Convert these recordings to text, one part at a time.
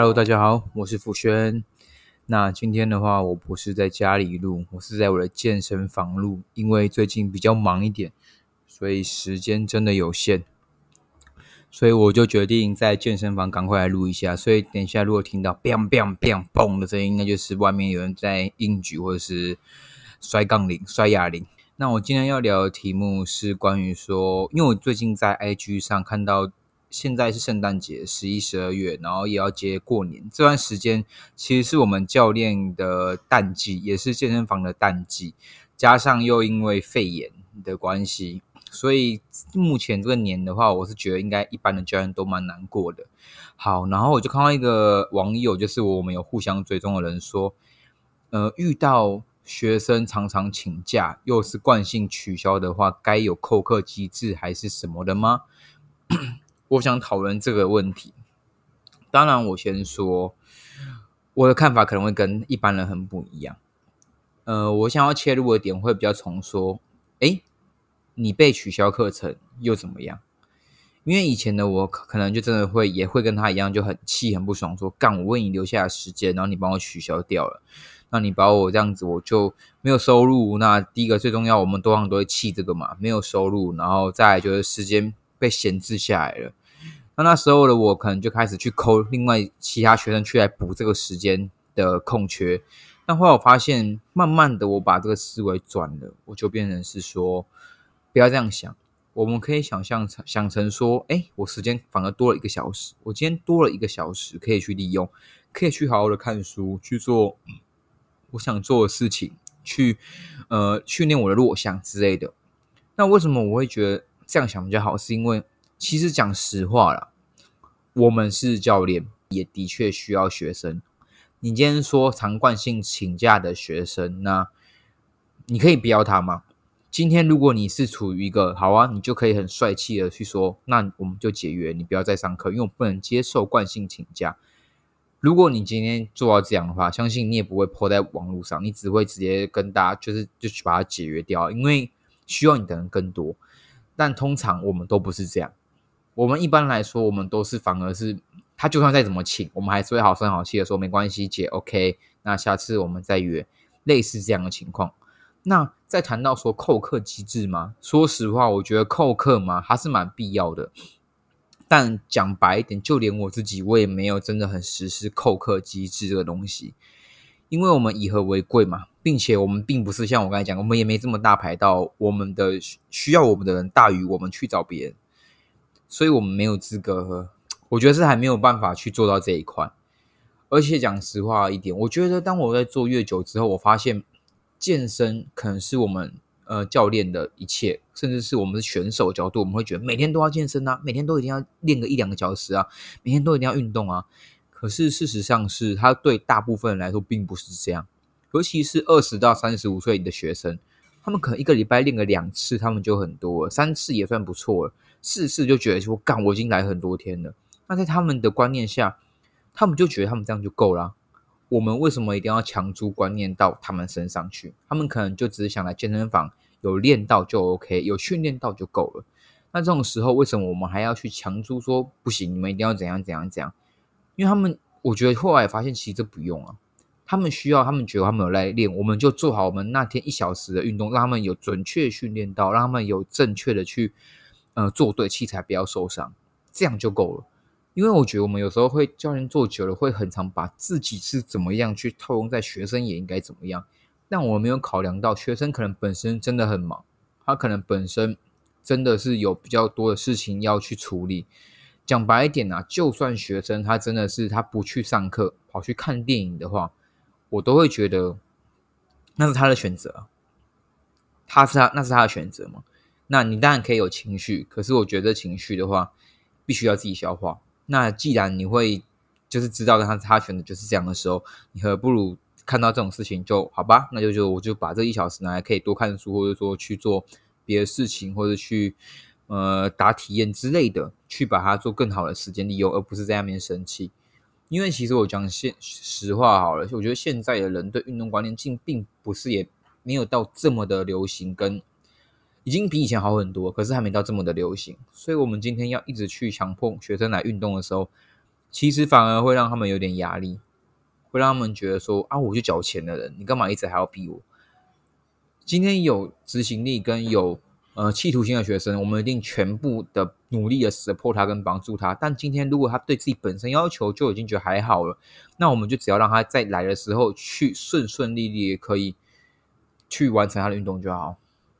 Hello，大家好，我是福轩。那今天的话，我不是在家里录，我是在我的健身房录，因为最近比较忙一点，所以时间真的有限，所以我就决定在健身房赶快来录一下。所以等一下如果听到 “bang bang bang” 嘣的声音，那就是外面有人在硬举或者是摔杠铃、摔哑铃。那我今天要聊的题目是关于说，因为我最近在 IG 上看到。现在是圣诞节，十一、十二月，然后也要接过年这段时间，其实是我们教练的淡季，也是健身房的淡季。加上又因为肺炎的关系，所以目前这个年的话，我是觉得应该一般的教练都蛮难过的。好，然后我就看到一个网友，就是我们有互相追踪的人说，呃，遇到学生常常请假，又是惯性取消的话，该有扣课机制还是什么的吗？我想讨论这个问题。当然，我先说我的看法可能会跟一般人很不一样。呃，我想要切入的点会比较从说：哎，你被取消课程又怎么样？因为以前的我可能就真的会也会跟他一样，就很气、很不爽，说干我为你留下的时间，然后你帮我取消掉了，那你把我这样子，我就没有收入。那第一个最重要，我们多方都会气这个嘛，没有收入，然后再就是时间被闲置下来了。那那时候的我可能就开始去抠另外其他学生去来补这个时间的空缺，但后来我发现，慢慢的我把这个思维转了，我就变成是说，不要这样想，我们可以想象成想成说，哎，我时间反而多了一个小时，我今天多了一个小时可以去利用，可以去好好的看书，去做我想做的事情，去呃训练我的弱项之类的。那为什么我会觉得这样想比较好？是因为其实讲实话啦，我们是教练，也的确需要学生。你今天说常惯性请假的学生，那你可以不要他吗？今天如果你是处于一个好啊，你就可以很帅气的去说，那我们就解约，你不要再上课，因为我不能接受惯性请假。如果你今天做到这样的话，相信你也不会泼在网络上，你只会直接跟大家就是就去把它解约掉，因为需要你的人更多。但通常我们都不是这样。我们一般来说，我们都是反而是他就算再怎么请，我们还是会好声好气的说没关系，姐，OK，那下次我们再约，类似这样的情况。那再谈到说扣课机制嘛，说实话，我觉得扣课嘛还是蛮必要的。但讲白一点，就连我自己，我也没有真的很实施扣课机制这个东西，因为我们以和为贵嘛，并且我们并不是像我刚才讲，我们也没这么大牌到我们的需要我们的人大于我们去找别人。所以我们没有资格喝，我觉得是还没有办法去做到这一块。而且讲实话一点，我觉得当我在做越久之后，我发现健身可能是我们呃教练的一切，甚至是我们是选手角度，我们会觉得每天都要健身啊，每天都一定要练个一两个小时啊，每天都一定要运动啊。可是事实上是，他对大部分人来说并不是这样，尤其是二十到三十五岁的学生，他们可能一个礼拜练个两次，他们就很多了，三次也算不错了。试试就觉得说干，我已经来很多天了。那在他们的观念下，他们就觉得他们这样就够了。我们为什么一定要强租观念到他们身上去？他们可能就只是想来健身房有练到就 OK，有训练到就够了。那这种时候，为什么我们还要去强租说不行？你们一定要怎样怎样怎样？因为他们，我觉得后来发现其实这不用啊。他们需要，他们觉得他们有来练，我们就做好我们那天一小时的运动，让他们有准确训练到，让他们有正确的去。呃，做对器材不要受伤，这样就够了。因为我觉得我们有时候会教练做久了，会很常把自己是怎么样去套用在学生也应该怎么样。但我没有考量到学生可能本身真的很忙，他可能本身真的是有比较多的事情要去处理。讲白一点啊，就算学生他真的是他不去上课，跑去看电影的话，我都会觉得那是他的选择，他是他那是他的选择吗？那你当然可以有情绪，可是我觉得情绪的话，必须要自己消化。那既然你会就是知道他他选的就是这样的时候，你何不如看到这种事情就好吧？那就就我就把这一小时拿来可以多看书，或者说去做别的事情，或者去呃打体验之类的，去把它做更好的时间利用，而不是在那边生气。因为其实我讲现实话好了，我觉得现在的人对运动观念并并不是也没有到这么的流行跟。已经比以前好很多，可是还没到这么的流行。所以，我们今天要一直去强迫学生来运动的时候，其实反而会让他们有点压力，会让他们觉得说啊，我就缴钱的人，你干嘛一直还要逼我？今天有执行力跟有呃企图心的学生，我们一定全部的努力的 support 他跟帮助他。但今天如果他对自己本身要求就已经觉得还好了，那我们就只要让他在来的时候去顺顺利利可以去完成他的运动就好。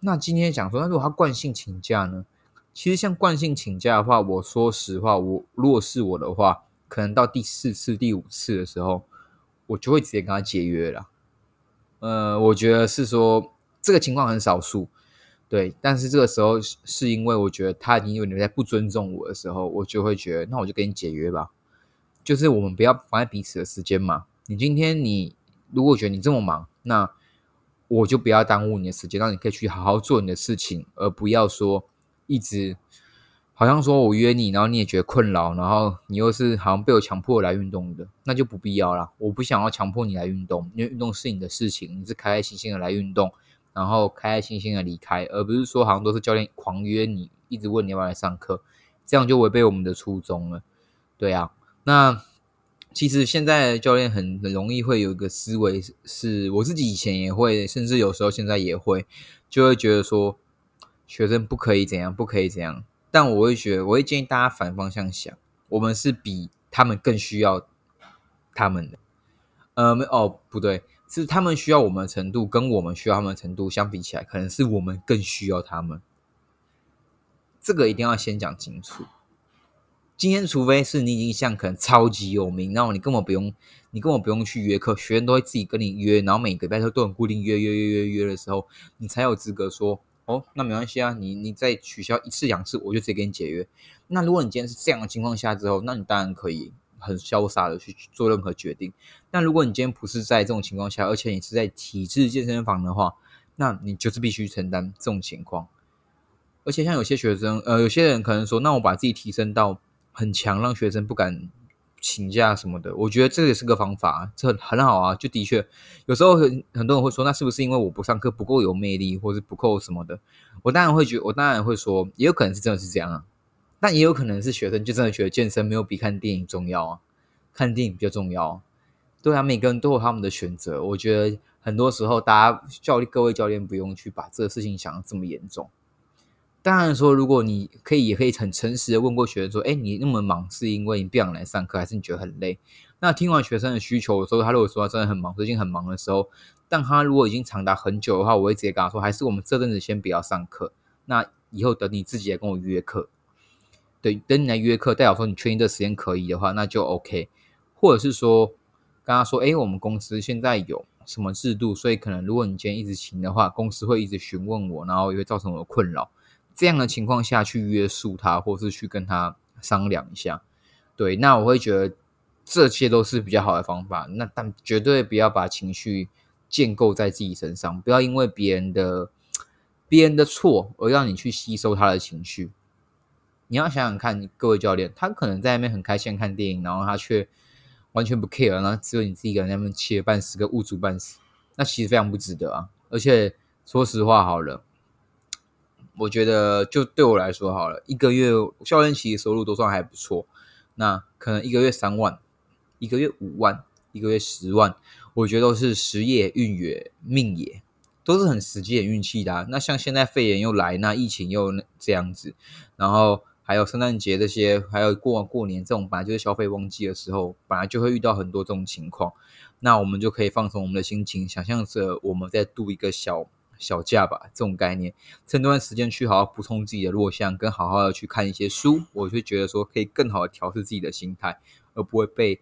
那今天想说，那如果他惯性请假呢？其实像惯性请假的话，我说实话，我如果是我的话，可能到第四次、第五次的时候，我就会直接跟他解约了。呃，我觉得是说这个情况很少数，对。但是这个时候是因为我觉得他已经有点在不尊重我的时候，我就会觉得，那我就跟你解约吧。就是我们不要妨碍彼此的时间嘛。你今天你如果觉得你这么忙，那我就不要耽误你的时间，让你可以去好好做你的事情，而不要说一直好像说我约你，然后你也觉得困扰，然后你又是好像被我强迫来运动的，那就不必要啦。我不想要强迫你来运动，因为运动是你的事情，你是开开心心的来运动，然后开开心心的离开，而不是说好像都是教练狂约你，一直问你要不要来上课，这样就违背我们的初衷了。对啊，那。其实现在教练很很容易会有一个思维，是我自己以前也会，甚至有时候现在也会，就会觉得说学生不可以怎样，不可以怎样。但我会觉得，我会建议大家反方向想，我们是比他们更需要他们的。呃，没哦，不对，是他们需要我们的程度，跟我们需要他们的程度相比起来，可能是我们更需要他们。这个一定要先讲清楚。今天，除非是你已经像可能超级有名，然后你根本不用，你根本不用去约课，学员都会自己跟你约，然后每个礼拜都都很固定约约约约约的时候，你才有资格说哦，那没关系啊，你你再取消一次两次，我就直接给你解约。那如果你今天是这样的情况下之后，那你当然可以很潇洒的去做任何决定。但如果你今天不是在这种情况下，而且你是在体制健身房的话，那你就是必须承担这种情况。而且像有些学生，呃，有些人可能说，那我把自己提升到。很强，让学生不敢请假什么的。我觉得这也是个方法，这很好啊。就的确，有时候很很多人会说，那是不是因为我不上课不够有魅力，或是不够什么的？我当然会觉，我当然会说，也有可能是真的是这样啊。但也有可能是学生就真的觉得健身没有比看电影重要啊，看电影比较重要。对啊，每个人都有他们的选择。我觉得很多时候，大家教练各位教练不用去把这个事情想的这么严重。当然说，如果你可以，也可以很诚实的问过学生说：“哎，你那么忙，是因为你不想来上课，还是你觉得很累？”那听完学生的需求的时候，他如果说他真的很忙，最近很忙的时候，但他如果已经长达很久的话，我会直接跟他说：“还是我们这阵子先不要上课，那以后等你自己来跟我约课。对，等你来约课，代表说你确定这时间可以的话，那就 OK。或者是说，跟他说：“哎，我们公司现在有什么制度，所以可能如果你今天一直请的话，公司会一直询问我，然后也会造成我的困扰。”这样的情况下去约束他，或是去跟他商量一下，对，那我会觉得这些都是比较好的方法。那但绝对不要把情绪建构在自己身上，不要因为别人的别人的错而让你去吸收他的情绪。你要想想看，各位教练，他可能在那边很开心看电影，然后他却完全不 care，然后只有你自己一个人在那边气得半死，跟物主半死，那其实非常不值得啊。而且说实话，好了。我觉得就对我来说好了，一个月教练其实收入都算还不错。那可能一个月三万，一个月五万，一个月十万，我觉得都是时也运也命也，都是很实际的运气的。那像现在肺炎又来，那疫情又这样子，然后还有圣诞节这些，还有过过年这种本来就是消费旺季的时候，本来就会遇到很多这种情况。那我们就可以放松我们的心情，想象着我们在度一个小。小假吧，这种概念，趁这段时间去好好补充自己的弱项，跟好好的去看一些书，我就觉得说可以更好的调试自己的心态，而不会被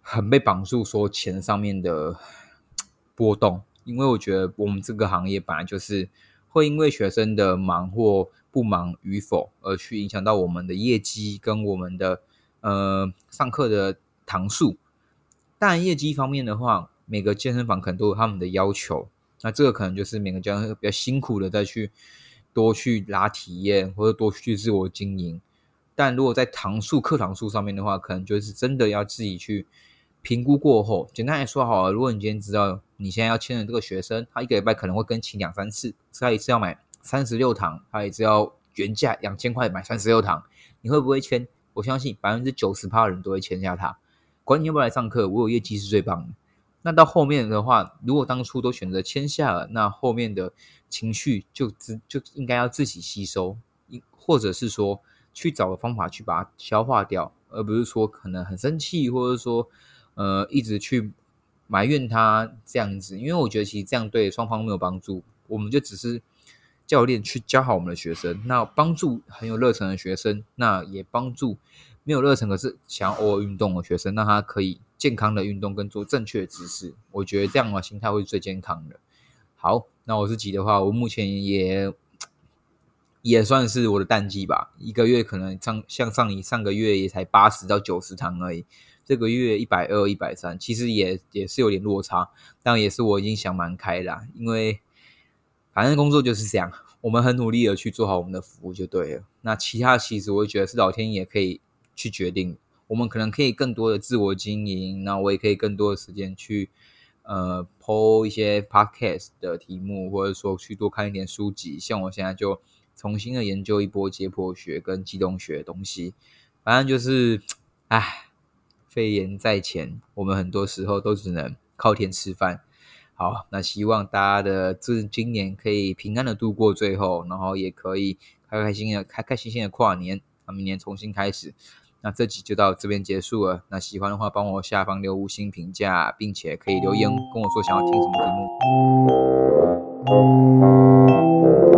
很被绑住说钱上面的波动。因为我觉得我们这个行业本来就是会因为学生的忙或不忙与否而去影响到我们的业绩跟我们的呃上课的堂数。当然，业绩方面的话，每个健身房可能都有他们的要求。那这个可能就是每个教练比较辛苦的，再去多去拉体验，或者多去自我经营。但如果在堂数、课堂数上面的话，可能就是真的要自己去评估过后。简单来说，好了，如果你今天知道你现在要签的这个学生，他一个礼拜可能会跟请两三次，他一次要买三十六堂，他一次要原价两千块买三十六堂，你会不会签？我相信百分之九十趴的人都会签下他。管你要不要来上课，我有业绩是最棒的。那到后面的话，如果当初都选择签下了，那后面的情绪就自就应该要自己吸收，或者是说去找个方法去把它消化掉，而不是说可能很生气，或者说呃一直去埋怨他这样子。因为我觉得其实这样对双方没有帮助。我们就只是教练去教好我们的学生，那帮助很有热忱的学生，那也帮助没有热忱可是想要偶尔运动的学生，让他可以。健康的运动跟做正确的姿势，我觉得这样的心态会是最健康的。好，那我自己的话，我目前也也算是我的淡季吧，一个月可能上像上你上个月也才八十到九十堂而已，这个月一百二、一百三，其实也也是有点落差，但也是我已经想蛮开了，因为反正工作就是这样，我们很努力的去做好我们的服务就对了。那其他其实我觉得是老天爷可以去决定。我们可能可以更多的自我经营，那我也可以更多的时间去呃剖一些 podcast 的题目，或者说去多看一点书籍。像我现在就重新的研究一波解剖学跟机动学的东西。反正就是，唉，肺炎在前，我们很多时候都只能靠天吃饭。好，那希望大家的这今年可以平安的度过最后，然后也可以开开心心的开开心心的跨年，那明年重新开始。那这集就到这边结束了。那喜欢的话，帮我下方留五星评价，并且可以留言跟我说想要听什么题目。